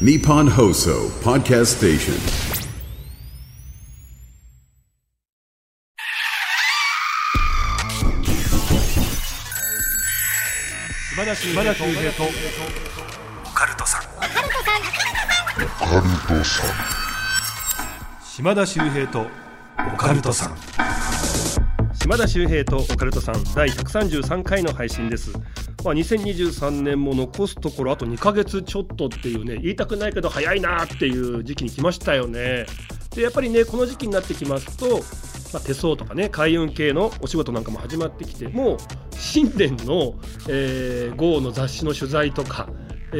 Nippon Hoso Podcast Station. 島田秀平とオカルトさん島田秀平とオカルトさん島田秀平とオカルトさん第133回の配信です。まあ、2023年も残すところあと2ヶ月ちょっとっていうね言いたくないけど早いなっていう時期に来ましたよね。でやっぱりねこの時期になってきますと、まあ、手相とかね開運系のお仕事なんかも始まってきてもう新年の、えー、号の雑誌の取材とか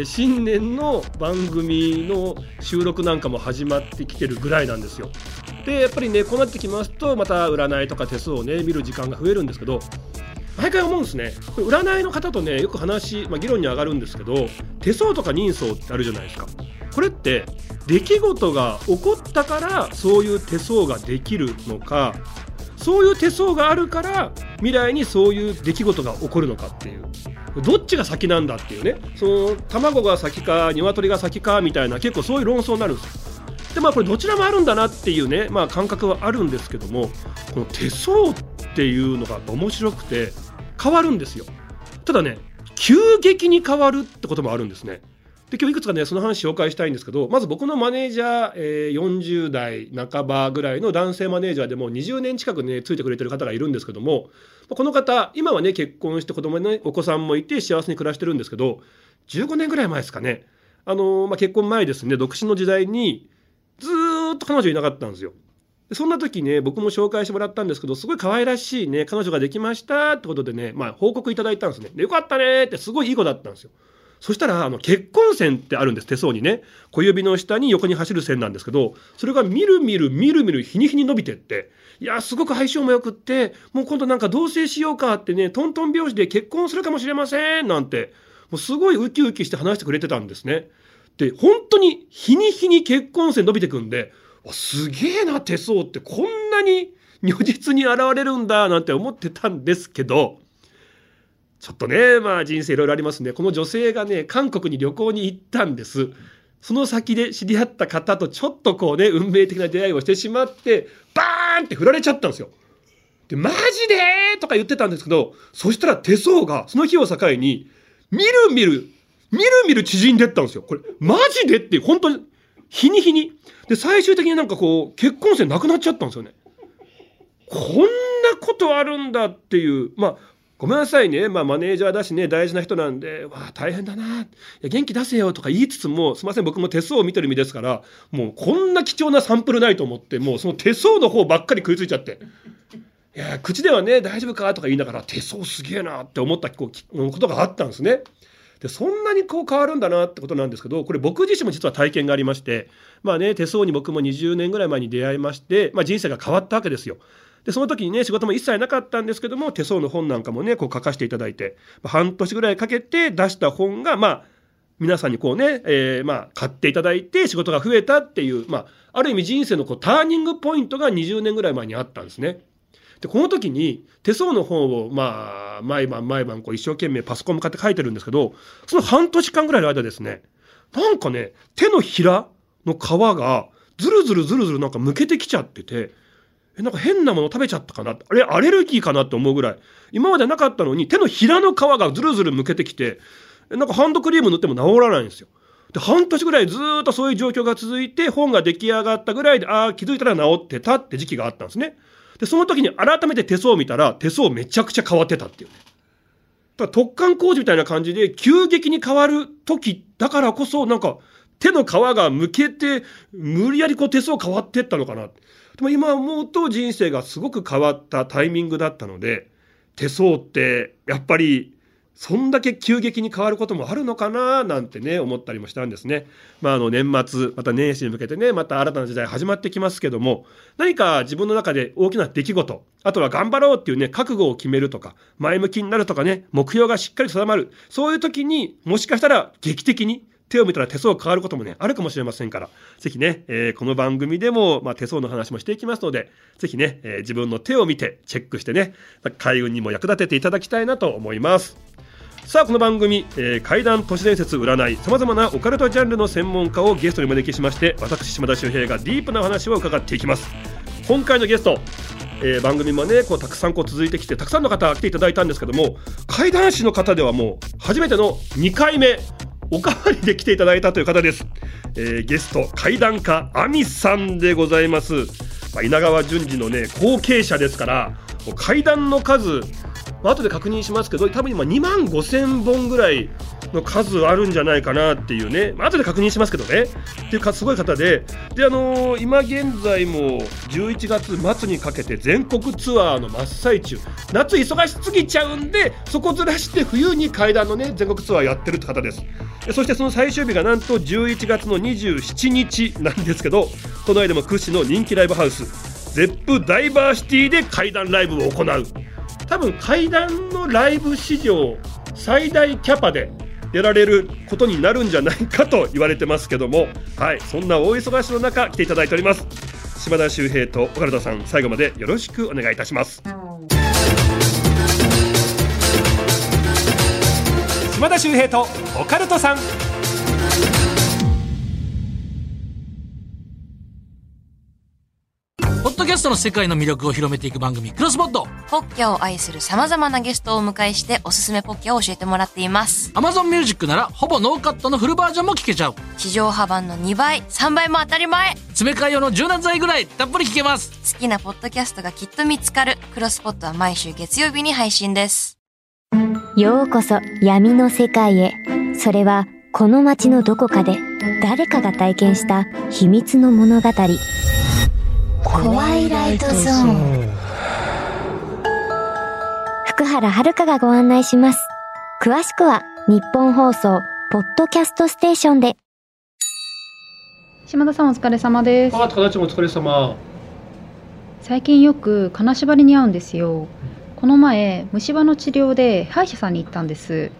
新年の番組の収録なんかも始まってきてるぐらいなんですよ。でやっぱりねこうなってきますとまた占いとか手相をね見る時間が増えるんですけど毎回思うんですね。これ占いの方とねよく話、まあ、議論に上がるんですけど手相とか人相ってあるじゃないですか。これって出来事が起こったからそういう手相ができるのかそういう手相があるから未来にそういう出来事が起こるのかっていう。どっちが先なんだっていうね。その卵が先か鶏が先かみたいな結構そういう論争になるんですよ。でまあこれどちらもあるんだなっていうね、まあ、感覚はあるんですけどもこの手相っていうのが面白くて変わるんですよ。ただね急激に変わるってこともあるんですね。で今日いくつかねその話紹介したいんですけどまず僕のマネージャー、えー40代半ばぐらいの男性マネージャーでも20年近くねついてくれてる方がいるんですけどもこの方今はね結婚して子供ねお子さんもいて幸せに暮らしてるんですけど15年ぐらい前ですかね。あのーまあ、結婚前ですね独身の時代にずっと彼女いなかったんですよ。そんな時ね僕も紹介してもらったんですけどすごい可愛らしいね彼女ができましたってことでね、まあ、報告いただいたんですね。でよかったねってすごいいい子だったんですよ。そしたらあの結婚線ってあるんです手相にね。小指の下に横に走る線なんですけどそれがみるみるみるみる日に日に伸びてって。いやすごく相性もよくってもう今度なんか同棲しようかってねトントン拍子で結婚するかもしれませんなんてもうすごいウキウキして話してくれてたんですね。で本当に日に日に結婚線伸びてくんですげえな手相ってこんなに如実に現れるんだなんて思ってたんですけどちょっとねまあ人生いろいろありますね。この女性がね韓国に旅行に行ったんです。その先で知り合った方とちょっとこうね運命的な出会いをしてしまってバーンって振られちゃったんですよ。でマジで？とか言ってたんですけどそしたら手相がその日を境にみるみるみるみる縮んでったんですよ。これマジで？って本当に日に日に。で最終的になんかこう結婚線なくなっちゃったんですよね。こんなことあるんだっていう。まあごめんなさいね、まあ、マネージャーだしね。大事な人なんで。わあ大変だな。いや元気出せよとか言いつつもすいません。僕も手相を見てる身ですからもうこんな貴重なサンプルないと思ってもうその手相の方ばっかり食いついちゃって。いや口ではね大丈夫かとか言いながら手相すげえなって思ったことがあったんですね。でそんなにこう変わるんだなってことなんですけどこれ僕自身も実は体験がありましてまあね手相に僕も20年ぐらい前に出会いまして、まあ、人生が変わったわけですよ。でその時にね仕事も一切なかったんですけども手相の本なんかもねこう書かせていただいて、まあ半年ぐらいかけて出した本がまあ皆さんにこうね、えーまあ買っていただいて仕事が増えたっていう、まあ、ある意味人生のこうターニングポイントが20年ぐらい前にあったんですね。でこの時に手相の本をまあ毎晩毎晩こう一生懸命パソコン向かって書いてるんですけどその半年間ぐらいの間ですねなんかね手のひらの皮がずるずるずるずるなんかむけてきちゃっててえなんか変なもの食べちゃったかな？あれアレルギーかなって思うぐらい今までなかったのに手のひらの皮がずるずるむけてきてなんかハンドクリーム塗っても治らないんですよ。で半年ぐらいずっとそういう状況が続いて本が出来上がったぐらいでああ気づいたら治ってたって時期があったんですね。でその時に改めて手相を見たら手相めちゃくちゃ変わってたっていうね。だから突貫工事みたいな感じで急激に変わる時だからこそなんか手の皮がむけて無理やりこう手相変わってったのかな。でも今思うと人生がすごく変わったタイミングだったので手相ってやっぱりそんだけ急激に変わることもあるのかななんてね思ったりもしたんですね。まああの年末また年始に向けてねまた新たな時代始まってきますけども何か自分の中で大きな出来事あとは頑張ろうっていうね覚悟を決めるとか前向きになるとかね目標がしっかり定まるそういう時にもしかしたら劇的に手を見たら手相変わることもねあるかもしれませんから。ぜひね、えーこの番組でも、まあ、手相の話もしていきますのでぜひね、えー自分の手を見てチェックしてね開運にも役立てていただきたいなと思います。さあこの番組、えー、怪談都市伝説占いさまざまなオカルトジャンルの専門家をゲストにお招きしまして私島田秀平がディープな話を伺っていきます。今回のゲストえー、番組もねこうたくさんこう続いてきてたくさんの方来ていただいたんですけども怪談師の方ではもう初めての2回目おかわりで来ていただいたという方です、えー、ゲスト怪談家アミさんでございます、まあ、稲川淳二のね後継者ですから怪談の数まあ後で確認しますけど多分今2万5000本ぐらいの数あるんじゃないかなっていうね、まあ後で確認しますけどね。っていうかすごい方で。で、あのー、今現在も11月末にかけて全国ツアーの真っ最中。夏忙しすぎちゃうんでそこずらして冬に階段のね全国ツアーやってるって方です。そしてその最終日がなんと11月の27日なんですけど都内でも屈指の人気ライブハウスゼップダイバーシティで怪談ライブを行う。多分怪談のライブ史上最大キャパでやられることになるんじゃないかと言われてますけども、はい、そんな大忙しの中来ていただいております。島田秀平と岡田さん最後までよろしくお願いいたします。島田秀平とオカルトさん。トの世界の魅力を広めていく番組、クロスポット。ポッキャを愛する様々なゲストをお迎えして、おすすめポッキャを教えてもらっています。Amazon Music なら、ほぼノーカットのフルバージョンも聞けちゃう。地上波版の2倍、3倍も当たり前。詰め替え用の柔軟剤ぐらい、たっぷり聞けます。好きなポッドキャストがきっと見つかる。クロスポットは毎週月曜日に配信です。ようこそ闇の世界へ。それは、この街のどこかで、誰かが体験した秘密の物語。怖いライトゾーン。福原遥がご案内します。詳しくは日本放送ポッドキャストステーションで。島田さんお疲れ様です。あ、高田ちゃんお疲れ様。最近よく金縛りに会うんですよ。この前虫歯の治療で歯医者さんに行ったんです。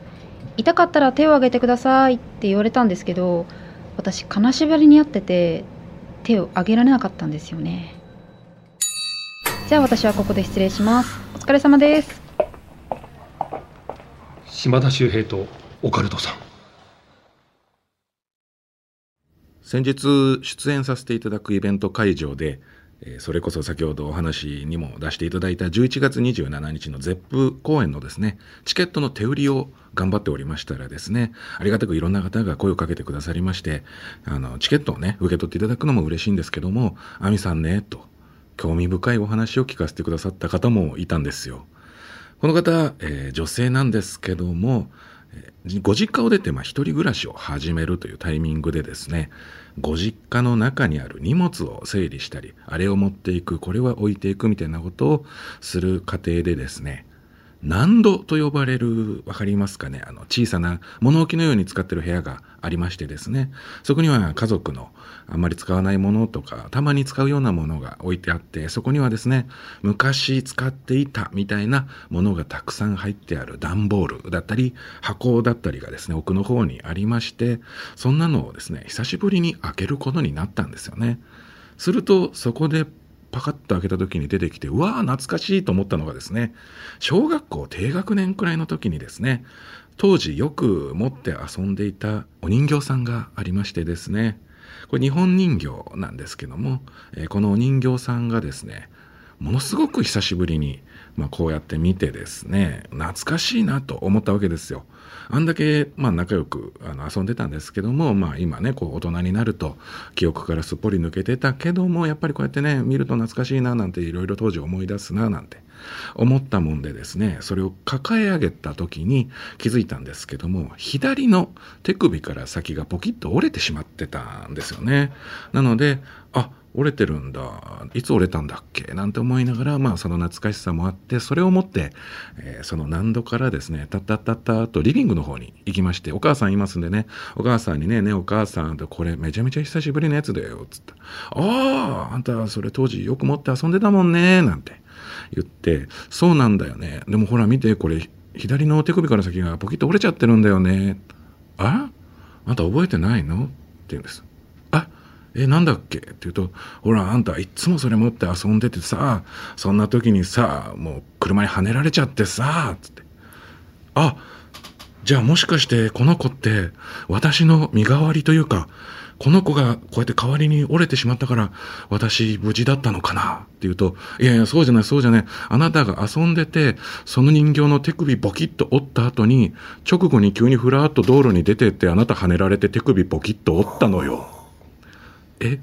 痛かったら手を挙げてくださいって言われたんですけど私金縛りに遭ってて手を挙げられなかったんですよねじゃあ私はここで失礼します。お疲れ様です。島田秀平とオカルトさん。先日出演させていただくイベント会場でそれこそ先ほどお話にも出していただいた11月27日のゼップ公演のですね、チケットの手売りを頑張っておりましたらですね、ありがたくいろんな方が声をかけてくださりまして、あの、チケットをね、受け取っていただくのも嬉しいんですけども、アミさんね、と、興味深いお話を聞かせてくださった方もいたんですよ。この方、えー、女性なんですけども、ご実家を出て、まあ、一人暮らしを始めるというタイミングでですね、ご実家の中にある荷物を整理したり、あれを持っていく、これは置いていくみたいなことをする過程でですね、難度と呼ばれる、わかりますかね？あの、小さな物置のように使ってる部屋がありましてですね、そこには家族のあんまり使わないものとか、たまに使うようなものが置いてあって、そこにはですね、昔使っていたみたいなものがたくさん入ってある段ボールだったり、箱だったりがですね、奥の方にありまして、そんなのをですね、久しぶりに開けることになったんですよね。すると、そこでパカッと開けた時に出てきて、うわー懐かしいと思ったのがですね、小学校低学年くらいの時にですね、当時よく持って遊んでいたお人形さんがありましてですね、これ日本人形なんですけども、え、このお人形さんがですね、ものすごく久しぶりに、まあ、こうやって見てですね、懐かしいなと思ったわけですよ。あんだけ、まあ、仲良くあの遊んでたんですけども、まあ、今ねこう大人になると記憶からすっぽり抜けてたけどもやっぱりこうやってね見ると懐かしいななんていろいろ当時思い出すななんて思ったもんでですねそれを抱え上げた時に気づいたんですけども左の手首から先がポキッと折れてしまってたんですよね。なのであ折れてるんだ。いつ折れたんだっけ？なんて思いながら、まあその懐かしさもあって、それを持って、えー、その難度からですね、たったったったとリビングの方に行きまして、お母さんいますんでね、お母さんにね、ね、お母さんとこれめちゃめちゃ久しぶりのやつだよ、つって。ああ、あんたそれ当時よく持って遊んでたもんね、なんて言って、そうなんだよね。でもほら見て、これ左の手首から先がポキッと折れちゃってるんだよね。ああんた覚えてないの？って言うんです。え、なんだっけ？って言うと、ほら、あんたいつもそれ持って遊んでてさ、そんな時にさ、もう車にはねられちゃってさ、つって。あ、じゃあもしかしてこの子って私の身代わりというか、この子がこうやって代わりに折れてしまったから私無事だったのかな？って言うと、いやいやそうじゃないそうじゃない。あなたが遊んでて、その人形の手首ボキッと折った後に、直後に急にふらっと道路に出てってあなた跳ねられて手首ボキッと折ったのよ。え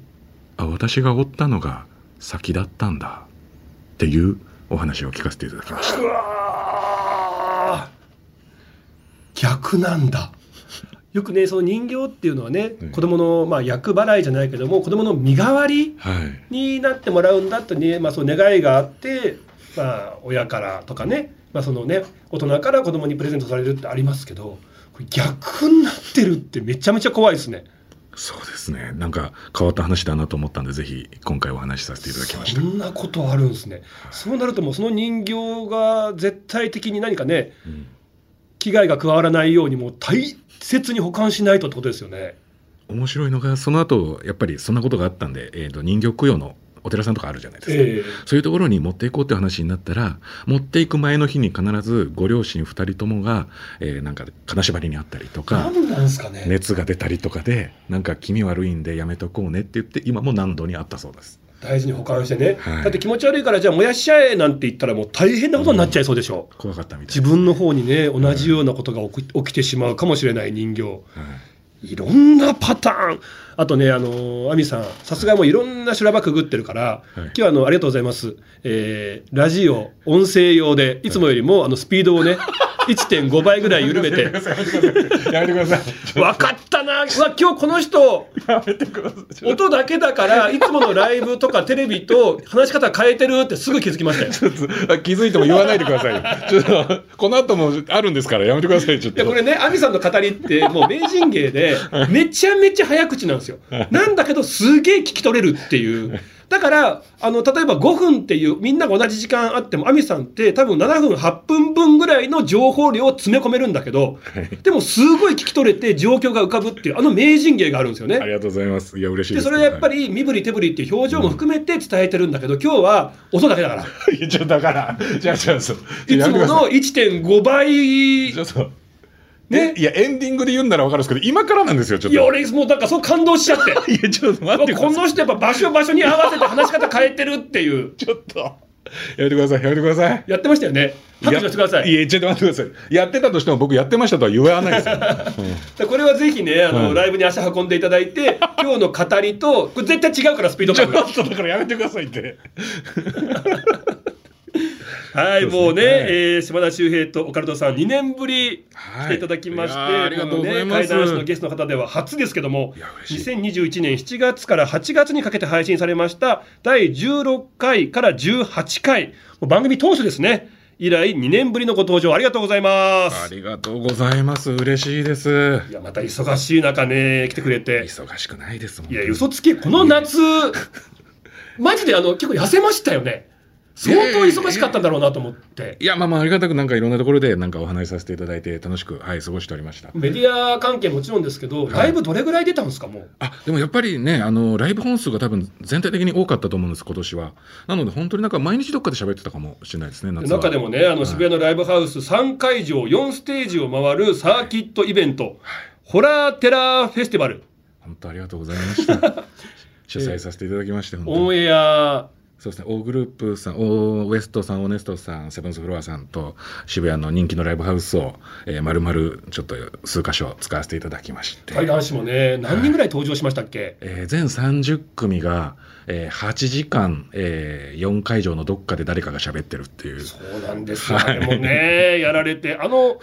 あ、私が折ったのが先だったんだ。っていうお話を聞かせていただきました。うわー逆なんだよくねその人形っていうのはね、うん子供のまあ厄払いじゃないけども子供の身代わりはい。になってもらうんだとね、まあ、その願いがあって、まあ、親からとかね,、まあそのね大人から子供にプレゼントされるってありますけどこれ逆になってるってめちゃめちゃ怖いですね。そうですね。なんか変わった話だなと思ったんで、ぜひ今回お話しさせていただきましたそ。んなことあるんですね。そうなるともうその人形が絶対的に何かね、ん危害が加わらないようにもう大切に保管しないとってことですよね。面白いのが、その後、やっぱりそんなことがあったんで、えー、と人形供養のお寺さんとかあるじゃないですか。ええそういうところに持っていこうって話になったら、持っていく前の日に必ずご両親二人ともが、えーなんか金縛りにあったりとか、何なんですかね。熱が出たりとかで、なんか気味悪いんでやめとこうねって言って、今も何度にあったそうです。大事に保管してね、はいだって気持ち悪いからじゃあ燃やしちゃえなんて言ったらもう大変なことになっちゃいそうでしょう。怖かったみたい自分の方にね同じようなことが起き起きてしまうかもしれない人形。はいいろんなパターン。あとね、あの、アミさん、さすがもういろんな修羅場くぐってるから、い今日はあの、ありがとうございます。えー、ラジオ、音声用で、いつもよりも、あの、スピードをね、1.5倍ぐらい緩めて、やめてください。分かったな、うわ、今日この人、やめてください。音だけだから、いつものライブとかテレビと話し方変えてるってすぐ気づきましたよ。気づいても言わないでくださいよ。ちょっと、この後もあるんですから、やめてください、ちょっと。これね、アミさんの語りって、もう名人芸で、めちゃめちゃ早口なんですよ。なんだけど、すげえ聞き取れるっていう。だから、あの、例えば5分っていう、みんなが同じ時間あっても、アミさんって多分7分、8分分ぐらいの情報量を詰め込めるんだけど、でもすごい聞き取れて状況が浮かぶっていう、あの名人芸があるんですよね。ありがとうございます。いや、嬉しいで、です。それはやっぱり身振り手振りっていう表情も含めて伝えてるんだけど、今日は音だけだから。はい。いや、ちょ、だから、じゃあ、じゃあ、そう。いつものやめてください1.5倍。ね、いや、エンディングで言うんならわかるんですけど、今からなんですよ、ちょっと。いや、俺、もうなんかそう感動しちゃって。いや、ちょっと待って。この人やっぱ場所場所に合わせて話し方変えてるっていう。ちょっと。やめてください、やめてください。やってましたよね。拍手してください。いや、ちょっと待ってください。やってたとしても僕やってましたとは言わないですよ。でこれはぜひね、あの、はいライブに足運んでいただいて、今日の語りと、これ絶対違うから、スピードちょ感が。っとだからやめてくださいって。はい、もうね、はいえー島田秀平とオカルトさん、2年ぶりはい来ていただきまして、いやーありがとうございますこのね、怪談師のゲストの方では初ですけどもいや、嬉しい2021年7月から8月にかけて配信されました、第16回から18回、番組当初ですね、以来2年ぶりのご登場ありがとうございます。ありがとうございます。嬉しいです。いや、また忙しい中ね、来てくれて。忙しくないですもん。いや、嘘つき、この夏、マジであの、結構痩せましたよね。相当忙しかったんだろうなと思って。いや、まあまあ、ありがたくなんかいろんなところでなんかお話しさせていただいて楽しく、はい、過ごしておりました。メディア関係もちろんですけど、ライブどれぐらい出たんですか、もう？あ、でもやっぱりね、あの、ライブ本数が多分全体的に多かったと思うんです、今年は。なので本当になんか毎日どっかで喋ってたかもしれないですね。中でもね、あの渋谷のライブハウス3会場、4ステージを回るサーキットイベント、ホラーテラーフェスティバル、本当ありがとうございました。主催させていただきまして、本当にオンエア、そうですね、オーグループさん、オーウエストさん、オネストさん、セブンスフロアさんと渋谷の人気のライブハウスを、えー、丸々ちょっと数箇所使わせていただきまして、怪談師もね、何人ぐらい登場しましたっけ、えー全30組が、えー8時間、えー4会場のどっかで誰かが喋ってるっていう。そうなんですよ、はい。でもね、やられて、あの、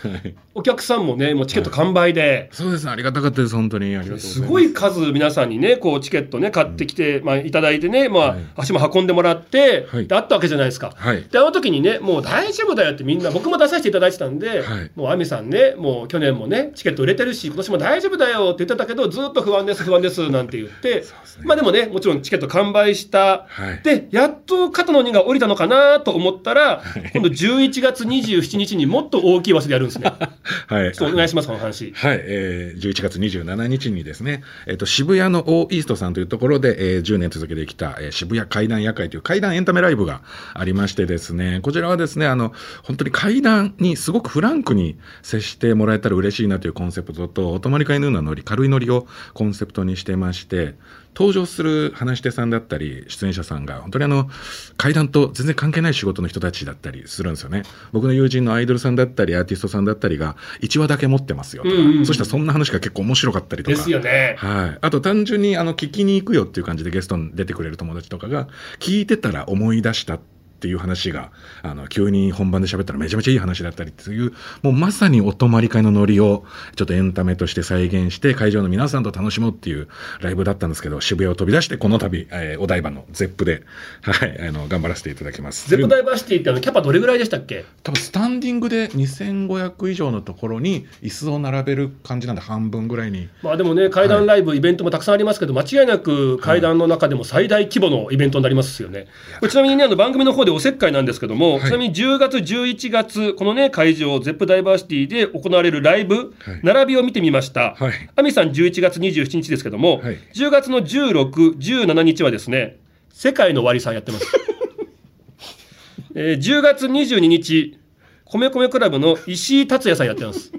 お客さんもね、もうチケット完売で、そうです。ね、ありがたかったです、本当に。ありがとうございます。すごい数皆さんにねこうチケットね買ってきて、まあ、いただいてね、まあはい。足も運んでもらって、はい。であったわけじゃないですか。はい。であの時にねもう大丈夫だよってみんな僕も出させていただいてたんで、はい。もう亜美さんねもう去年もねチケット売れてるし今年も大丈夫だよって言ってたけどずっと不安です不安ですなんて言って、ね。まあでもねもちろんチケット完売した、はいでやっと肩の荷が下りたのかなと思ったら、今度11月27日にもっと大きい場所でやるんですね。はい。ちょっとお願いしますこの話。はい、えー、11月27日にですね、えっ、と、渋谷のオーイーストさんというところで、えー10年続けてきた、えー渋谷怪談夜会といういう怪談エンタメライブがありましてですね、こちらはですね、あの、本当に怪談にすごくフランクに接してもらえたら嬉しいなというコンセプトと、お泊まり会のようなノリ、軽いノリをコンセプトにしてまして、登場する話し手さんだったり、出演者さんが、本当にあの、怪談と全然関係ない仕事の人たちだったりするんですよね。僕の友人のアイドルさんだったり、アーティストさんだったりが、1話だけ持ってますよとか、うんうんうんそしたらそんな話が結構面白かったりとか。ですよね。はい。あと単純にあの聞きに行くよっていう感じでゲストに出てくれる友達とかが聞いてたら思い出したっていう話があの急に本番で喋ったらめちゃめちゃいい話だったりっていうもうまさにお泊まり会のノリをちょっとエンタメとして再現して会場の皆さんと楽しもうっていうライブだったんですけど渋谷を飛び出してこの度、えーお台場の Zepp で、はい、あの頑張らせていただきます。 Zepp DiverCity ってあのキャパどれぐらいでしたっけ？多分スタンディングで2500以上のところに椅子を並べる感じなんで半分ぐらいにまあでもね、怪談ライブ、イベントもたくさんありますけど、間違いなく怪談の中でも最大規模のイベントになりますよね。これちなみにね、あの番組の方でおせっかいなんですけども、はいちなみに10月、11月、このね、会場、 Zepp DiverCity で行われるライブ、はい並びを見てみました。はいぁみさん11月27日ですけども、はい10月の16、17日はですね、世界の終わりさんやってます。えー10月22日、米米クラブの石井達也さんやってます。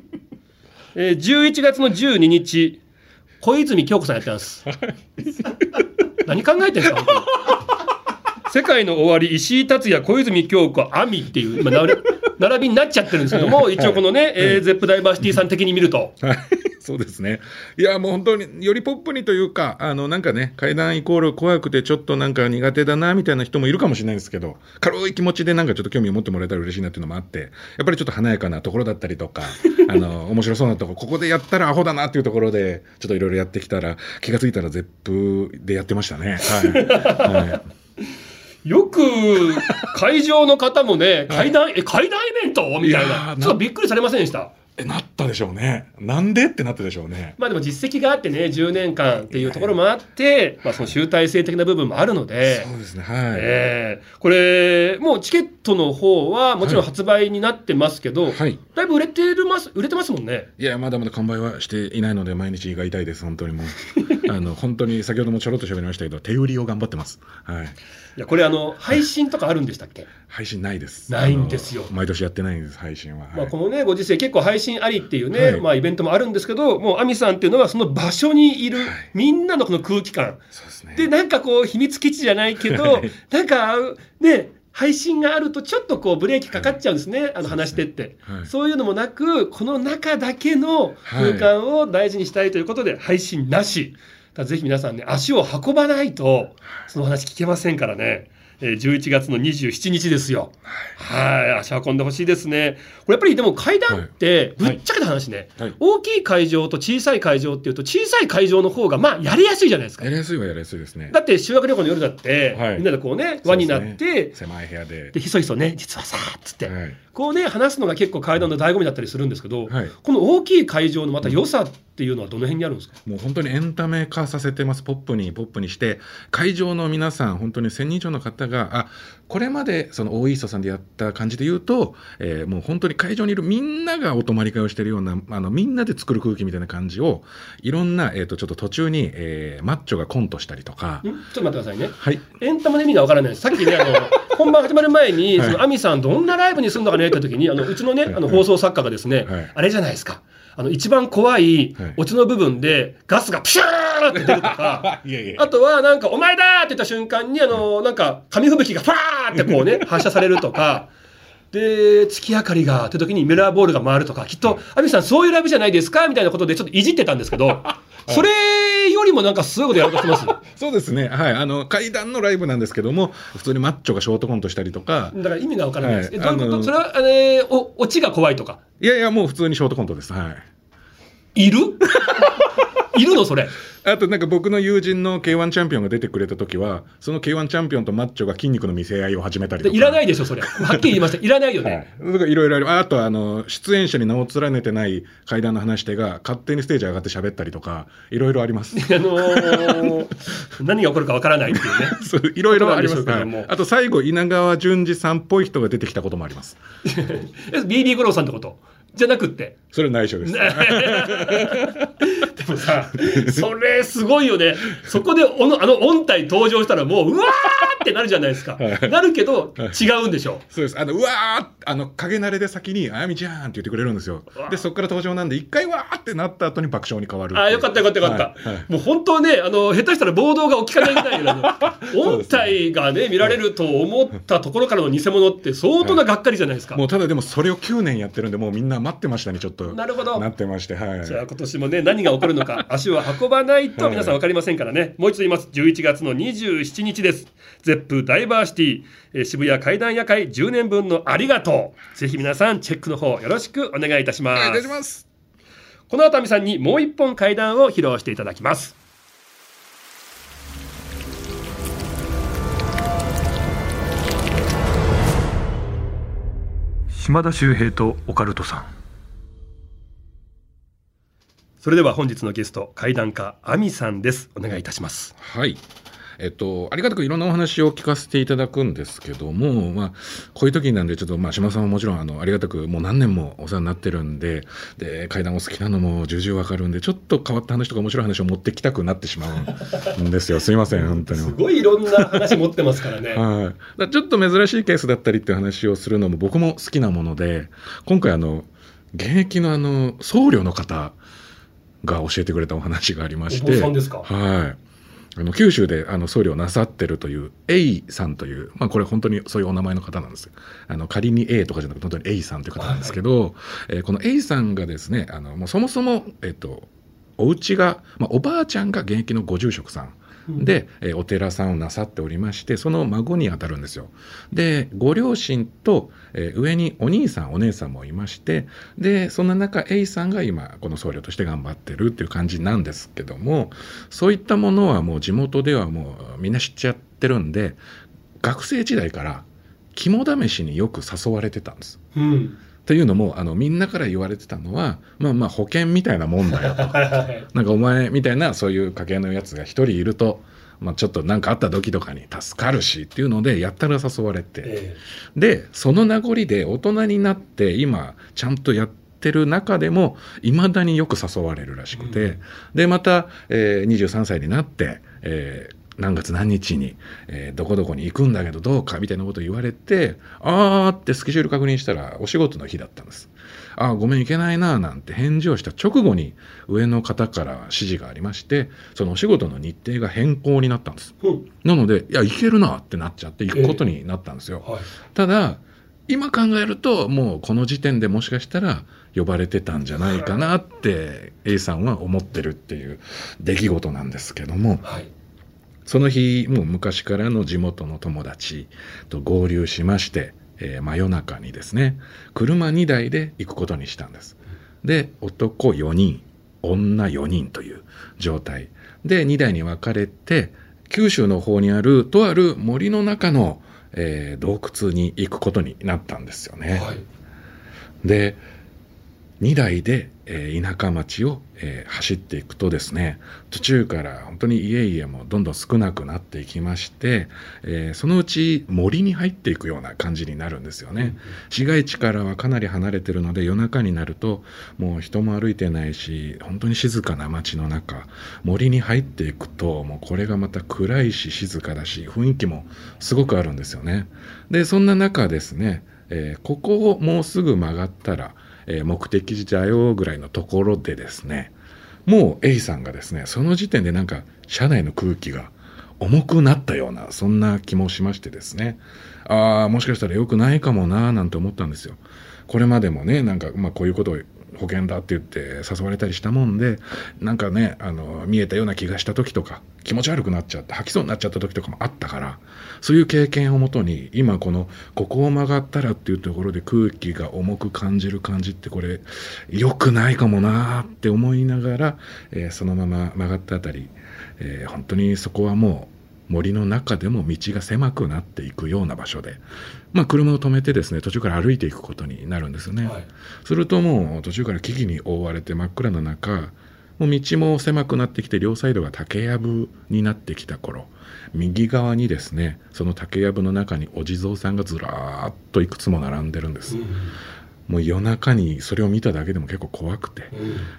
えー11月の12日、小泉京子さんやってます。何考えてるんですか世界の終わり、石井達也、小泉京子、亜美っていう、今、並びになっちゃってるんですけども、一応このね、えーゼップダイバーシティさん的に見ると、はい、そうですね。いや、もう本当によりポップにというか、あの、なんかね、階段イコール怖くてちょっとなんか苦手だな、みたいな人もいるかもしれないですけど、軽い気持ちでなんかちょっと興味を持ってもらえたら嬉しいなっていうのもあって、やっぱりちょっと華やかなところだったりとか、あの、面白そうなところ、ここでやったらアホだなっていうところで、ちょっといろいろやってきたら、気がついたらゼップでやってましたね。はい。はいよく会場の方もね、階段、え、階段イベント？みたいな、ーちょっとびっくりされませんでした？え、なったでしょうね。なんでってなったでしょうね。まあでも実績があってね、10年間っていうところもあって、まあその集大成的な部分もあるので、そうですね。はい。ええこれ、もうチケットの方はもちろん発売になってますけど、はい。だいぶ売れてるます、売れてますもんね。いや、まだまだ完売はしていないので、毎日胃が痛いです、本当にもう。あの、本当に先ほどもちょろっと喋りましたけど、手売りを頑張ってます。はい。いや、これあの、配信とかあるんでしたっけ、配信ないです。ないんですよ毎年やってないんです、配信は。はいまあこのね、ご時世結構配信ありっていうね、はいまあイベントもあるんですけど、もうアミさんっていうのはその場所にいる、みんなのこの空気感。そうですね。で、なんかこう、秘密基地じゃないけどはい、なんか、ね、配信があるとちょっとこうブレーキかかっちゃうんですね、あの話してって。はいそういうのもなく、この中だけの空間を大事にしたいということで、配信なし。ぜひ皆さんね、足を運ばないと、その話聞けませんからね。えー11月の27日ですよ。はい、足運んでほしいですね。これやっぱりでも階段って、ぶっちゃけた話ね、はい。大きい会場と小さい会場っていうと、小さい会場の方がまあやりやすいじゃないですか。や。りやすいはやりやすいですね。だって修学旅行の夜だって、はい。みんなでこうね、輪になって、ね。狭い部屋で。で、ひそひそね、実はさ、つって、はい。こうね、話すのが結構階段の醍醐味だったりするんですけど、はい。この大きい会場のまた良さっていうのはどの辺にあるんですか、もう本当にエンタメ化させてます、ポップに、ポップにして、会場の皆さん、本当に1000人以上の方が、あこれまでその大イーストさんでやった感じで言うと、えーもう本当に会場にいるみんながお泊まり会をしてるような、あのみんなで作る空気みたいな感じを、いろんな、えー、とちょっと途中に、えーマッチョがコントしたりとかん、ちょっと待ってくださいね。はい、エンタメの意味がわからないです。さっきね、あの、本番始まる前に、はいその、アミさんどんなライブにするのかねって時に、あの、うちのね、あの、放送作家がですね、はいあれじゃないですか。あの、一番怖いはい、オチの部分で、ガスがプシューって出るとか、いやいや。あとは、なんか、お前だーって言った瞬間に、あの、なんか、紙吹雪がファーってこうね、発射されるとか、で、月明かりが、って時にミラーボールが回るとか、きっと、アミさんそういうライブじゃないですかみたいなことでちょっといじってたんですけど、それよりもなんかすごいことやろうとしてます？そうですね、はい、あの階段のライブなんですけども、普通にマッチョがショートコントしたりとか、だから意味がわからないです。はいえどういうこと？それは、あれ、お、オチが怖いとか？いやいや、もう普通にショートコントです。はいいる？いるのそれ？あとなんか僕の友人の K1 チャンピオンが出てくれた時はその K1 チャンピオンとマッチョが筋肉の見せ合いを始めたりとかでいらないでしょ、それ。はっきり言いました。いらないよね。はい、いろいろあるあとはあの出演者に名を連ねてない階段の話し手が勝手にステージ上がって喋ったりとかいろいろあります あのー何が起こるかわからないっていうね。そういろいろあります、あと最後稲川淳二さんっぽい人が出てきたこともあります え BB 五郎さんってこと？じゃなくって。それは内緒です、でもさ、それすごいよね。そこでおのあの音体登場したらもう、うわーっってなるじゃないですか。なるけど、違うんでしょ。そうです。あの、うわーあの、影慣れで先に、あやみちゃんって言ってくれるんですよ。で、そこから登場なんで、一回わーってなった後に爆笑に変わるああ、よかったよかったよかった。はいはいもう本当ね、あの、下手したら暴動が起きかねないよ うな、音体がね、見られると思ったところからの偽物って相当ながっかりじゃないですか。もうただでもそれを9年やってるんで、もうみんな待ってましたね、ちょっと。なるほど。なってまして、はい。じゃあ今年もね何が起こるのか 足を運ばないと皆さん分かりませんからね、もう一度言います。11月の27日です。ゼップダイバーシティ、えー渋谷階段夜会10年分のありがとう。ぜひ皆さんチェックの方よろしくお願いいたします。お願いいたします。この後亜美さんにもう一本階段を披露していただきます島田秀平とオカルトさん。それでは本日のゲスト階段家亜美さんです。お願いいたします。はい。えっと、ありがたくいろんなお話を聞かせていただくんですけども、まあ、こういう時なんで、ちょっと、まあ、島さんももちろん、あの、ありがたく、もう何年もお世話になってるんで、で、階段お好きなのも重々わかるんで、ちょっと変わった話とか面白い話を持ってきたくなってしまうんですよ。すいません、本当に。すごいいろんな話持ってますからね。はい、ちょっと珍しいケースだったりっていう話をするのも僕も好きなもので今回あの現役のあの僧侶の方が教えてくれたお話がありまして。さんですか？はいあの九州であの僧侶をなさってるという A さんという、まあ、これ本当にそういうお名前の方なんです。よあの仮に A とかじゃなくて本当に A さんという方なんですけど、えーこの A さんがですねあのもうそもそも、えっとお家が、まあ、おばあちゃんが現役のご住職さんで、えーお寺さんをなさっておりましてその孫にあたるんですよ。でご両親と、えー上にお兄さんお姉さんもいましてでそんな中 A さんが今この僧侶として頑張ってるっていう感じなんですけどもそういったものはもう地元ではもうみんな知っちゃってるんで学生時代から肝試しによく誘われてたんです。うんというのもあのみんなから言われてたのはまあまあ保険みたいなもんだよと。なんかお前みたいなそういう家系のやつが一人いると、まあ、ちょっと何かあった時とかに助かるしっていうのでやったら誘われて、えでその名残で大人になって今ちゃんとやってる中でもいまだによく誘われるらしくて、でまた、えー23歳になって、えー何月何日に、えーどこどこに行くんだけどどうかみたいなことを言われてあーってスケジュール確認したらお仕事の日だったんです。あーごめん行けないななんて返事をした直後に上の方から指示がありましてそのお仕事の日程が変更になったんです。えうんなのでいや行けるなってなっちゃって行くことになったんですよ。はいただ今考えるともうこの時点でもしかしたら呼ばれてたんじゃないかなって A さんは思ってるっていう出来事なんですけどもはいその日もう昔からの地元の友達と合流しまして、えー真夜中にですね車2台で行くことにしたんです。で男4人女4人という状態で2台に分かれて九州の方にあるとある森の中の、えー洞窟に行くことになったんですよね。はいで2台で、えー田舎町を、えー走っていくとですね途中から本当に家々もどんどん少なくなっていきまして、えーそのうち森に入っていくような感じになるんですよね。市街地からはかなり離れてるので夜中になるともう人も歩いてないし本当に静かな街の中森に入っていくともうこれがまた暗いし静かだし雰囲気もすごくあるんですよね。でそんな中ですね、えーここをもうすぐ曲がったら、えー目的地だよぐらいのところでですねもう A さんがですねその時点でなんか車内の空気が重くなったようなそんな気もしましてですねああもしかしたら良くないかもなーなんて思ったんですよ。これまでもねなんか、まあ、こういうことを保険だって言って誘われたりしたもんでなんかねあの見えたような気がした時とか気持ち悪くなっちゃって吐きそうになっちゃった時とかもあったからそういう経験をもとに今このここを曲がったらっていうところで空気が重く感じる感じってこれ良くないかもなーって思いながら、えーそのまま曲がったあたり、えー本当にそこはもう森の中でも道が狭くなっていくような場所で、まあ、車を止めてですね途中から歩いていくことになるんですよね。はいするともう途中から木々に覆われて真っ暗な中もう道も狭くなってきて両サイドが竹やぶになってきた頃右側にですねその竹やぶの中にお地蔵さんがずらーっといくつも並んでるんです。もう夜中にそれを見ただけでも結構怖くて、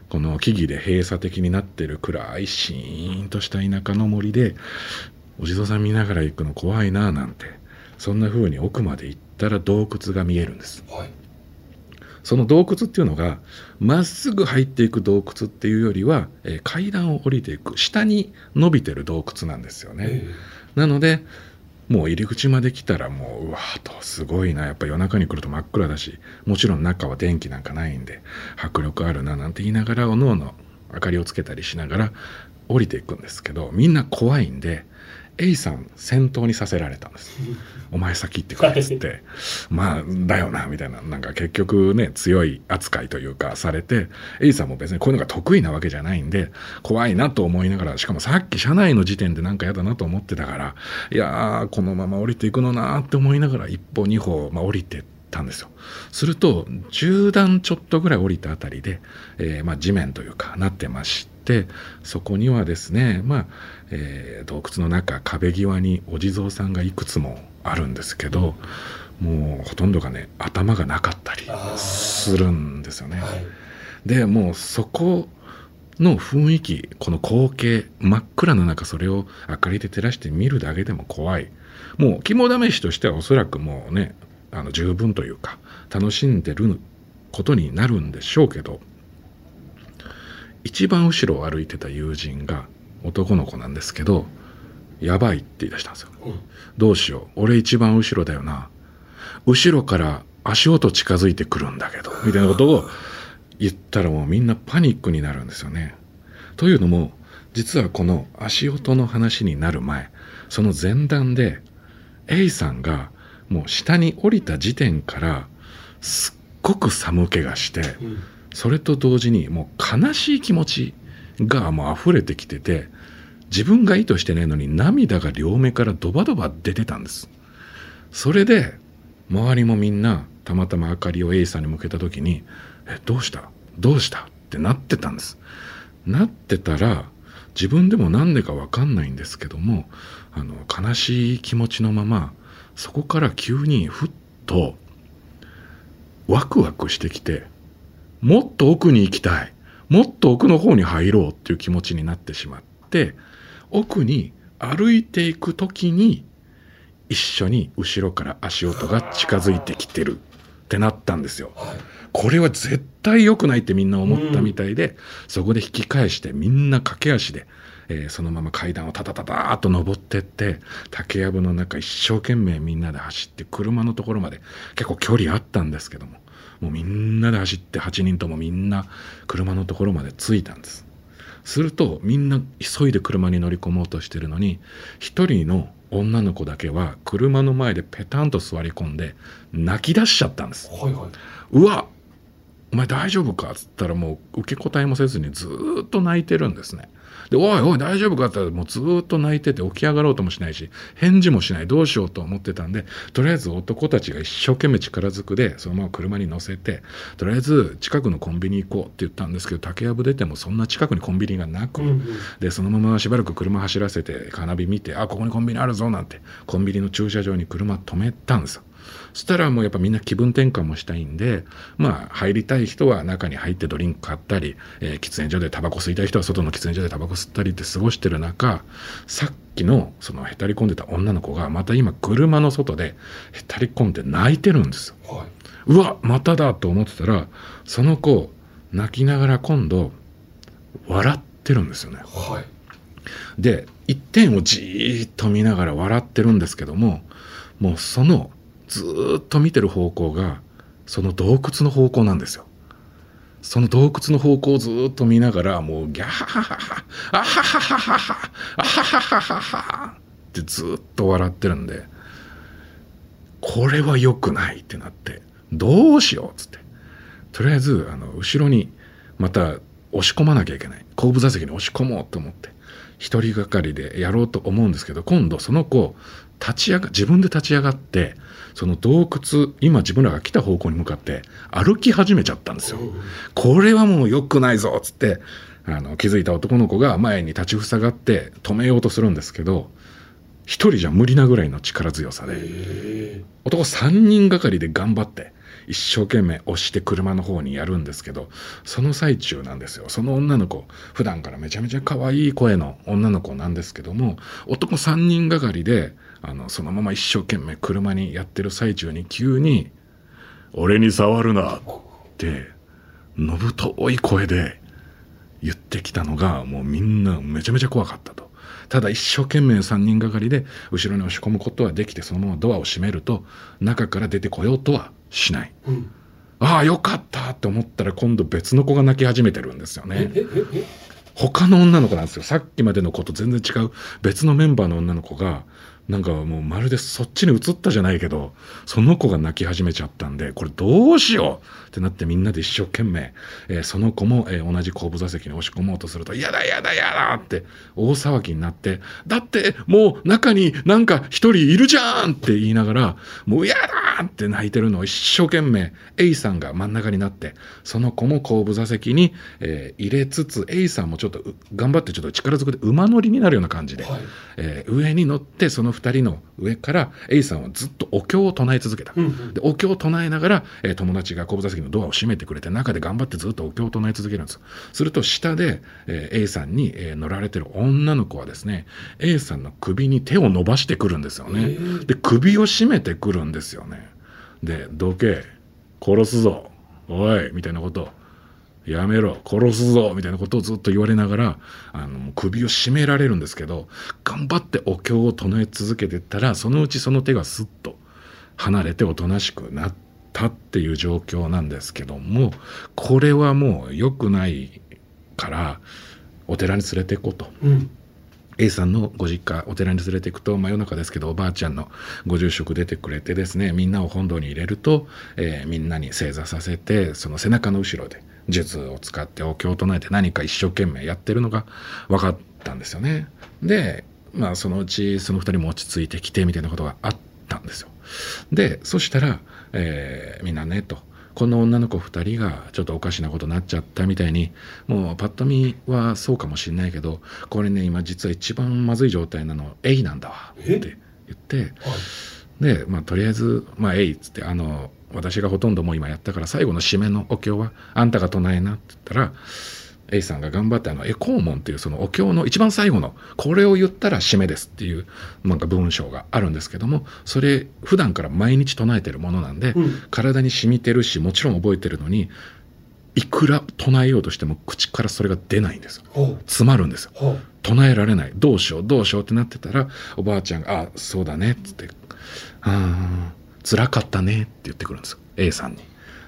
この木々で閉鎖的になってる暗いシーンとした田舎の森でお地蔵さん見ながら行くの怖いななんてそんな風に奥まで行ったら洞窟が見えるんです、その洞窟っていうのがまっすぐ入っていく洞窟っていうよりは、えー階段を降りていく下に伸びてる洞窟なんですよね、なのでもう入り口まで来たらもううわーっとすごいな。やっぱ夜中に来ると真っ暗だしもちろん中は電気なんかないんで迫力あるななんて言いながらおのおの明かりをつけたりしながら降りていくんですけどみんな怖いんで A さん先頭にさせられたんです。お前先行ってくれっつって、まあだよなみたいな。なんか結局ね強い扱いというかされて A さんも別にこういうのが得意なわけじゃないんで怖いなと思いながらしかもさっき車内の時点でなんか嫌だなと思ってたからいやーこのまま降りていくのなーって思いながら一歩二歩、まあ、降りてったんですよ。すると10段ちょっとぐらい降りたあたりで、えーまあ、地面というかなってましてそこにはですね、まあえー洞窟の中壁際にお地蔵さんがいくつもあるんですけど、もうほとんどがね頭がなかったりするんですよね。でもうそこの雰囲気この光景真っ暗の中それを明かりで照らして見るだけでも怖い。もう肝試しとしてはおそらくもうねあの十分というか楽しんでることになるんでしょうけど一番後ろを歩いてた友人が男の子なんですけどやばいって言い出したんですよ、どうしよう。俺一番後ろだよな。後ろから足音近づいてくるんだけどみたいなことを言ったらもうみんなパニックになるんですよね。というのも実はこの足音の話になる前その前段で A さんがもう下に降りた時点からすっごく寒気がして、それと同時にもう悲しい気持ちがもう溢れてきてて自分が意図してないのに涙が両目からドバドバ出てたんです。それで周りもみんなたまたま明かりを A さんに向けた時に「えどうした？どうした?」ってなってたんです。なってたら自分でもなんでかわかんないんですけどもあの悲しい気持ちのままそこから急にふっとワクワクしてきてもっと奥に行きたいもっと奥の方に入ろうっていう気持ちになってしまって奥に歩いていく時に一緒に後ろから足音が近づいてきてるってなったんですよ。これは絶対良くないってみんな思ったみたいで、そこで引き返してみんな駆け足で、えーそのまま階段をタタタターっと登ってって竹やぶの中一生懸命みんなで走って車のところまで結構距離あったんですけどももうみんなで走って8人ともみんな車のところまで着いたんです。するとみんな急いで車に乗り込もうとしてるのに一人の女の子だけは車の前でペタンと座り込んで泣き出しちゃったんです。うわお前大丈夫かっつったらもう受け答えもせずにずーっと泣いてるんですね。で、おいおい大丈夫かって言ったらもうずーっと泣いてて起き上がろうともしないし、返事もしない、どうしようと思ってたんで、とりあえず男たちが一生懸命力ずくで、そのまま車に乗せて、とりあえず近くのコンビニ行こうって言ったんですけど、竹やぶ出てもそんな近くにコンビニがなく、で、そのまましばらく車走らせて、カーナビ見て、あ、ここにコンビニあるぞなんて、コンビニの駐車場に車止めたんですよ。そしたらもうやっぱみんな気分転換もしたいんで、まあ入りたい人は中に入ってドリンク買ったり、えー喫煙所でタバコ吸いたい人は外の喫煙所でタバコ吸ったりって過ごしてる中、さっきのそのへたり込んでた女の子がまた今車の外でへたり込んで泣いてるんですよ。うわ、まただと思ってたら、その子泣きながら今度笑ってるんですよね。で一点をじーっと見ながら笑ってるんですけどももうそのずっと見てる方向がその洞窟の方向なんですよ。その洞窟の方向をずっと見ながらもうギャハハハハあははははははははははってずっと笑ってるんでこれは良くないってなってどうしようっつってとりあえずあの後ろにまた押し込まなきゃいけない後部座席に押し込もうと思って一人がかりでやろうと思うんですけど今度その子立ち上が自分で立ち上がってその洞窟今自分らが来た方向に向かって歩き始めちゃったんですよ。これはもう良くないぞっつってあの気づいた男の子が前に立ちふさがって止めようとするんですけど一人じゃ無理なぐらいの力強さで男3人がかりで頑張って一生懸命押して車の方にやるんですけどその最中なんですよ。その女の子普段からめちゃめちゃ可愛い声の女の子なんですけども男3人がかりであのそのまま一生懸命車にやってる最中に急に「俺に触るな」ってのぶとい声で言ってきたのがもうみんなめちゃめちゃ怖かったと。ただ一生懸命3人がかりで後ろに押し込むことはできてそのままドアを閉めると中から出てこようとはしない。うんああよかったって思ったら今度別の子が泣き始めてるんですよね。他の女の子なんですよさっきまでの子と全然違う別のメンバーの女の子がなんかもうまるでそっちに移ったじゃないけどその子が泣き始めちゃったんでこれどうしようってなってみんなで一生懸命、えーその子も、えー同じ後部座席に押し込もうとすると「やだやだやだ!」って大騒ぎになって「だってもう中になんか一人いるじゃん!」って言いながら「もうやだ!」って泣いてるのを一生懸命 A さんが真ん中になってその子も後部座席に、えー入れつつ A さんもちょっとう頑張ってちょっと力ずくで馬乗りになるような感じで、えー上に乗ってその2人の上から A さんはずっとお経を唱え続けた、でお経を唱えながら、えー友達が後部座席のドアを閉めてくれて中で頑張ってずっとお経を唱え続けるんです。すると下で、えー A さんに、えー乗られてる女の子はですね A さんの首に手を伸ばしてくるんですよね、で首を絞めてくるんですよね。で「どけ殺すぞ。おい」みたいなことやめろ殺すぞみたいなことをずっと言われながらあの首を絞められるんですけど頑張ってお経を唱え続けてったらそのうちその手がスッと離れておとなしくなったっていう状況なんですけどもこれはもう良くないからお寺に連れて行こうと。A さんのご実家お寺に連れて行くと真夜中ですけどおばあちゃんのご住職出てくれてですねみんなを本堂に入れると、えーみんなに正座させてその背中の後ろで術を使ってお経を唱えて何か一生懸命やってるのが分かったんですよね。でまあそのうちその2人も落ち着いてきてみたいなことがあったんですよ。でそしたら、えーみんなねとこの女の子2人がちょっとおかしなことになっちゃったみたいにもうパッと見はそうかもしれないけどこれね今実は一番まずい状態なのエイなんだわって言ってで、まあ、とりあえず「まあ、エイ」っつってあの私がほとんどもう今やったから最後の締めのお経はあんたが唱えなって言ったら A さんが頑張ってあのエコーモンっていうそのお経の一番最後のこれを言ったら締めですっていうなんか文章があるんですけどもそれ普段から毎日唱えてるものなんで、体に染みてるしもちろん覚えてるのにいくら唱えようとしても口からそれが出ないんです。よ詰まるんです。よ唱えられない。どうしようどうしようってなってたらおばあちゃんが「あそうだね」っつって「あー辛かったね」って言ってくるんですよ A さんに。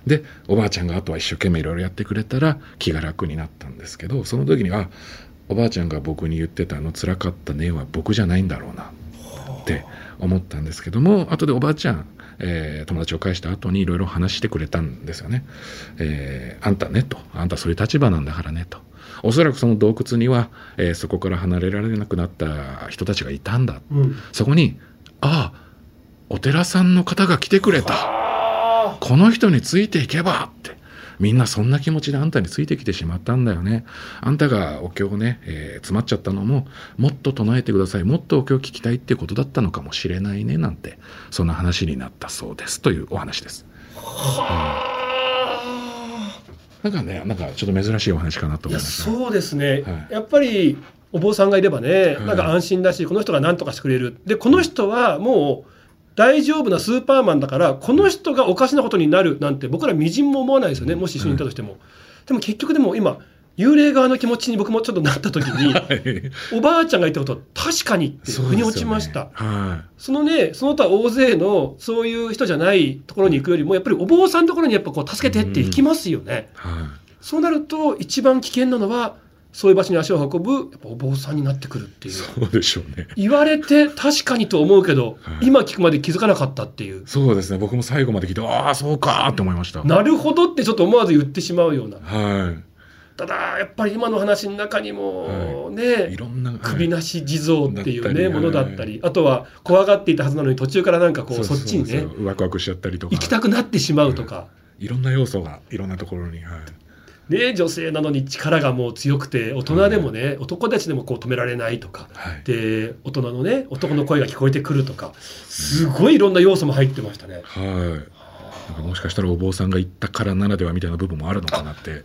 でおばあちゃんがあとは一生懸命いろいろやってくれたら気が楽になったんですけどその時にはおばあちゃんが僕に言ってたあの辛かったねは僕じゃないんだろうなって思ったんですけども後でおばあちゃん、えー友達を返した後にいろいろ話してくれたんですよね。えーあんたねとあんたそういう立場なんだからねと。おそらくその洞窟には、えーそこから離れられなくなった人たちがいたんだ。そこにああお寺さんの方が来てくれた。この人についていけばって。みんなそんな気持ちであんたについてきてしまったんだよね。あんたがお経をね、えー詰まっちゃったのも、もっと唱えてください。もっとお経を聞きたいってことだったのかもしれないね。なんて、そんな話になったそうです。というお話です。なんかね、なんかちょっと珍しいお話かなと思いました。そうですね、はやっぱりお坊さんがいればね、はいなんか安心だしこの人が何とかしてくれるでこの人はもう大丈夫なスーパーマンだからこの人がおかしなことになるなんて僕らみじんも思わないですよね。もし一緒にいたとしても、でも結局でも今幽霊側の気持ちに僕もちょっとなった時に おばあちゃんが言ったことは確かにって腑に落ちました。はそのね、その他大勢のそういう人じゃないところに行くよりも、やっぱりお坊さんのところにやっぱこう助けてって行きますよね。い。はそうなると一番危険なのは、そういう場所に足を運ぶやっぱお坊さんになってくるってい。いう。そうでしょうね。言われて確かにと思うけど、はい今聞くまで気づかなかったっていう。そうですね。僕も最後まで聞いて、ああ、そうかーって思いました。なるほどってちょっと思わず言ってしまうような。はただ、やっぱり今の話の中にも、い。ねい、ろんな。はい首なし地蔵っていうね、ものだったり、あとは怖がっていたはずなのに途中からなんかこう、そっちにねワクワクしちゃったりとか。行きたくなってしまうとか。いろんな要素がいろんなところに。はい。ね、女性なのに力がもう強くて大人でもね、男たちでもこう止められないとか、はい。で大人のね男の声が聞こえてくるとかすごいいろんな要素も入ってましたね。はい。なんかもしかしたらお坊さんが言ったからならではみたいな部分もあるのかなって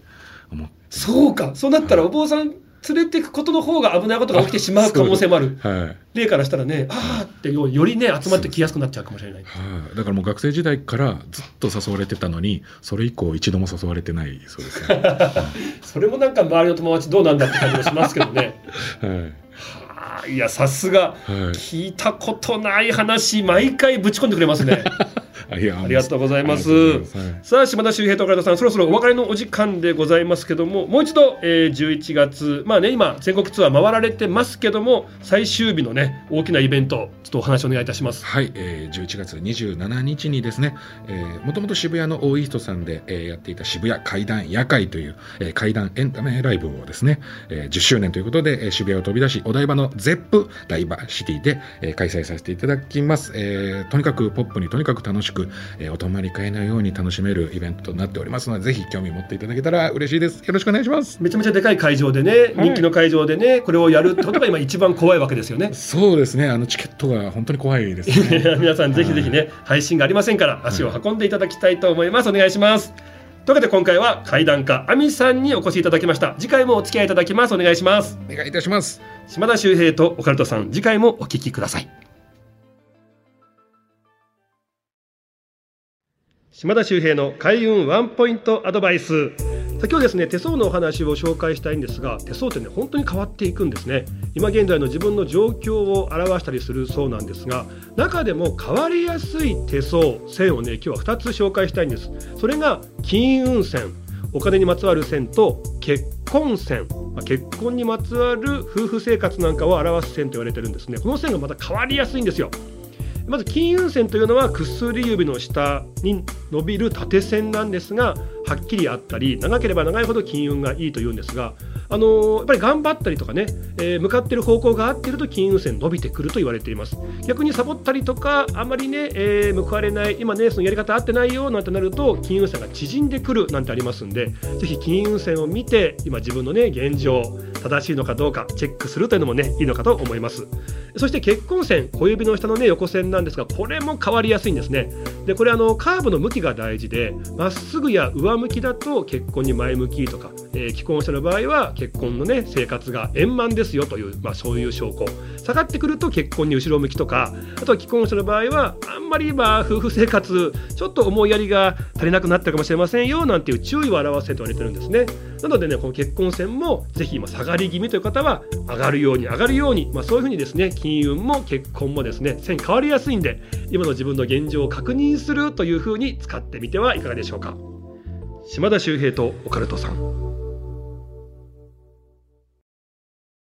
思って。そうか。そうなったらお坊さん連れていくことの方が危ないことが起きてしまう可能性もある。はい。例からしたらねああってよよりね集まってきやすくなっちゃうかもしれない。はい、だからもう学生時代からずっと誘われてたのにそれ以降一度も誘われてないそうですね、それもなんか周りの友達どうなんだって感じがしますけどね。はい。はあいやさすが。はい、聞いたことない話毎回ぶち込んでくれますね。あ いやありがとうございます。ありがとうございます。さあ島田秀平と岡田さんそろそろお別れのお時間でございますけどももう一度、えー11月まあね今全国ツアー回られてますけども最終日のね大きなイベントちょっとお話お願いいたします。はい、えー、11月27日にですね、えー、もともと渋谷のオーイーストさんで、えーやっていた渋谷怪談夜会という、えー、怪談エンタメライブをですね、えー10周年ということで、えー渋谷を飛び出しお台場のゼップダイバーシティで、えー開催させていただきます、えーとにかくポップにとにかく楽しく、えーお泊まり会のように楽しめるイベントとなっておりますのでぜひ興味持っていただけたら嬉しいですよろしくお願いしますめちゃめちゃでかい会場でね、人気の会場でねこれをやるってことが今一番怖いわけですよねそうですねあのチケットが本当に怖いですね皆さんぜひぜひね、配信がありませんから足を運んでいただきたいと思います。お願いします。というわけで今回は怪談家亜美さんにお越しいただきました。次回もお付き合いいただきます。お願いします。お願いいたします島田秀平とオカルトさん、次回もお聞きください。島田秀平の開運ワンポイントアドバイス。先ほどですね手相のお話を紹介したいんですが手相ってね本当に変わっていくんですね。今現在の自分の状況を表したりするそうなんですが中でも変わりやすい手相線をね今日は2つ紹介したいんです。それが金運線お金にまつわる線と結婚線、結婚にまつわる夫婦生活なんかを表す線と言われてるんですね。この線がまた変わりやすいんですよ。まず金運線というのは薬指の下に伸びる縦線なんですがはっきりあったり長ければ長いほど金運がいいというんですが、あのーやっぱり頑張ったりとかね、えー向かっている方向が合ってると金運線伸びてくると言われています。逆にサボったりとかあまりね、えー報われない今ねそのやり方合ってないよなんてなると金運線が縮んでくるなんてありますんでぜひ金運線を見て今自分のね現状正しいのかどうかチェックするというのもねいいのかと思います。そして結婚線小指の下のね横線なんですがこれも変わりやすいんですね。でこれあのカーブの向きが大事でまっすぐや上向きだと結婚に前向きとか、えー既婚者の場合は結婚のね生活が円満ですよという、まあ、そういう証拠。下がってくると結婚に後ろ向きとかあとは既婚者の場合はあんまりまあ夫婦生活ちょっと思いやりが足りなくなってるかもしれませんよなんていう注意を表せと言われてるんですね。なのでねこの結婚線もぜひ今下がり気味という方は上がるように上がるように、まあ、そういうふうにですね金運も結婚もですね線変わりやすいんで今の自分の現状を確認するというふうに使ってみてはいかがでしょうか。島田秀平とオカルトさん。